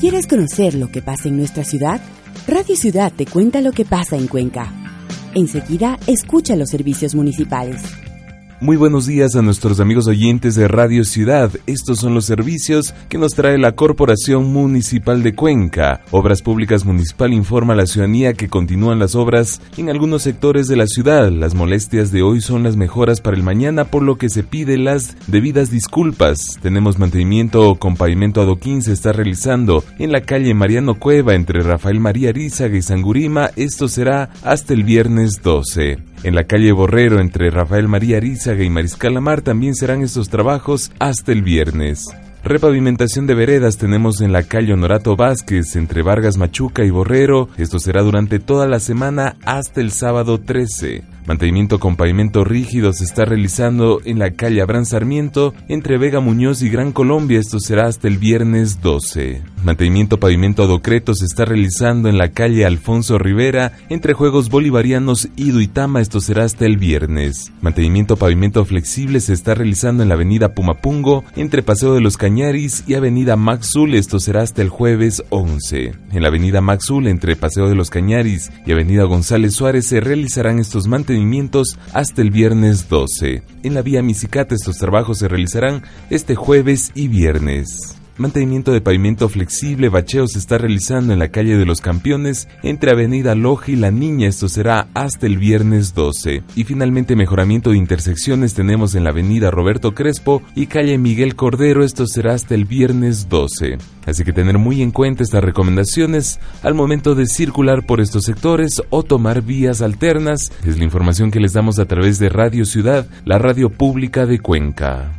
¿Quieres conocer lo que pasa en nuestra ciudad? Radio Ciudad te cuenta lo que pasa en Cuenca. Enseguida, escucha los servicios municipales. Muy buenos días a nuestros amigos oyentes de Radio Ciudad. Estos son los servicios que nos trae la Corporación Municipal de Cuenca. Obras Públicas Municipal informa a la ciudadanía que continúan las obras en algunos sectores de la ciudad. Las molestias de hoy son las mejoras para el mañana, por lo que se pide las debidas disculpas. Tenemos mantenimiento con pavimento adoquín se está realizando en la calle Mariano Cueva entre Rafael María Arizaga y Sangurima. Esto será hasta el viernes 12. En la calle Borrero entre Rafael María Arizaga y Mariscal Amar también serán estos trabajos hasta el viernes. Repavimentación de veredas tenemos en la calle Honorato Vázquez entre Vargas Machuca y Borrero. Esto será durante toda la semana hasta el sábado 13. Mantenimiento con pavimento rígido se está realizando en la calle Abraham Sarmiento entre Vega Muñoz y Gran Colombia. Esto será hasta el viernes 12. Mantenimiento pavimento adocreto se está realizando en la calle Alfonso Rivera entre Juegos Bolivarianos y Duitama. Esto será hasta el viernes. Mantenimiento pavimento flexible se está realizando en la avenida Pumapungo entre Paseo de los Cañaris y avenida Maxul. Esto será hasta el jueves 11. En la avenida Maxul entre Paseo de los Cañaris y avenida González Suárez se realizarán estos mantenimientos hasta el viernes 12. En la vía Misicata estos trabajos se realizarán este jueves y viernes. Mantenimiento de pavimento flexible, bacheo se está realizando en la calle de los Campeones entre Avenida Loja y La Niña, esto será hasta el viernes 12. Y finalmente mejoramiento de intersecciones tenemos en la Avenida Roberto Crespo y calle Miguel Cordero, esto será hasta el viernes 12. Así que tener muy en cuenta estas recomendaciones al momento de circular por estos sectores o tomar vías alternas. Es la información que les damos a través de Radio Ciudad, la radio pública de Cuenca.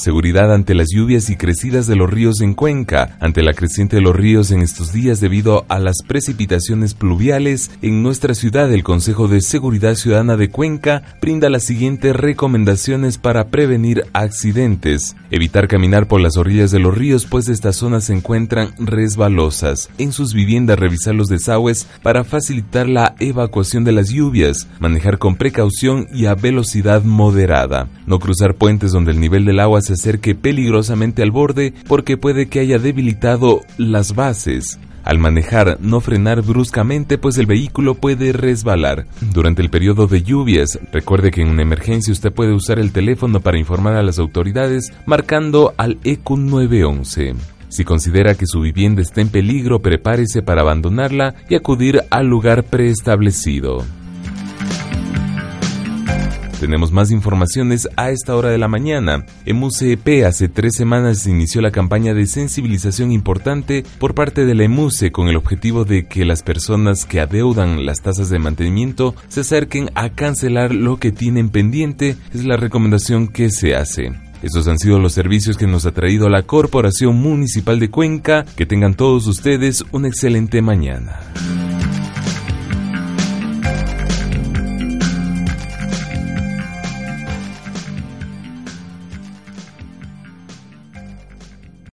Seguridad ante las lluvias y crecidas de los ríos en Cuenca. Ante la creciente de los ríos en estos días debido a las precipitaciones pluviales en nuestra ciudad, el Consejo de Seguridad Ciudadana de Cuenca brinda las siguientes recomendaciones para prevenir accidentes. Evitar caminar por las orillas de los ríos, pues estas zonas se encuentran resbalosas. En sus viviendas revisar los desagües para facilitar la evacuación de las lluvias. Manejar con precaución y a velocidad moderada. No cruzar puentes donde el nivel del agua se acerque peligrosamente al borde porque puede que haya debilitado las bases. Al manejar, no frenar bruscamente pues el vehículo puede resbalar. Durante el periodo de lluvias, recuerde que en una emergencia usted puede usar el teléfono para informar a las autoridades marcando al ECU 911. Si considera que su vivienda está en peligro, prepárese para abandonarla y acudir al lugar preestablecido. Tenemos más informaciones a esta hora de la mañana. En MUCEP hace tres semanas se inició la campaña de sensibilización importante por parte de la EMUCE con el objetivo de que las personas que adeudan las tasas de mantenimiento se acerquen a cancelar lo que tienen pendiente, es la recomendación que se hace. Estos han sido los servicios que nos ha traído la Corporación Municipal de Cuenca. Que tengan todos ustedes una excelente mañana.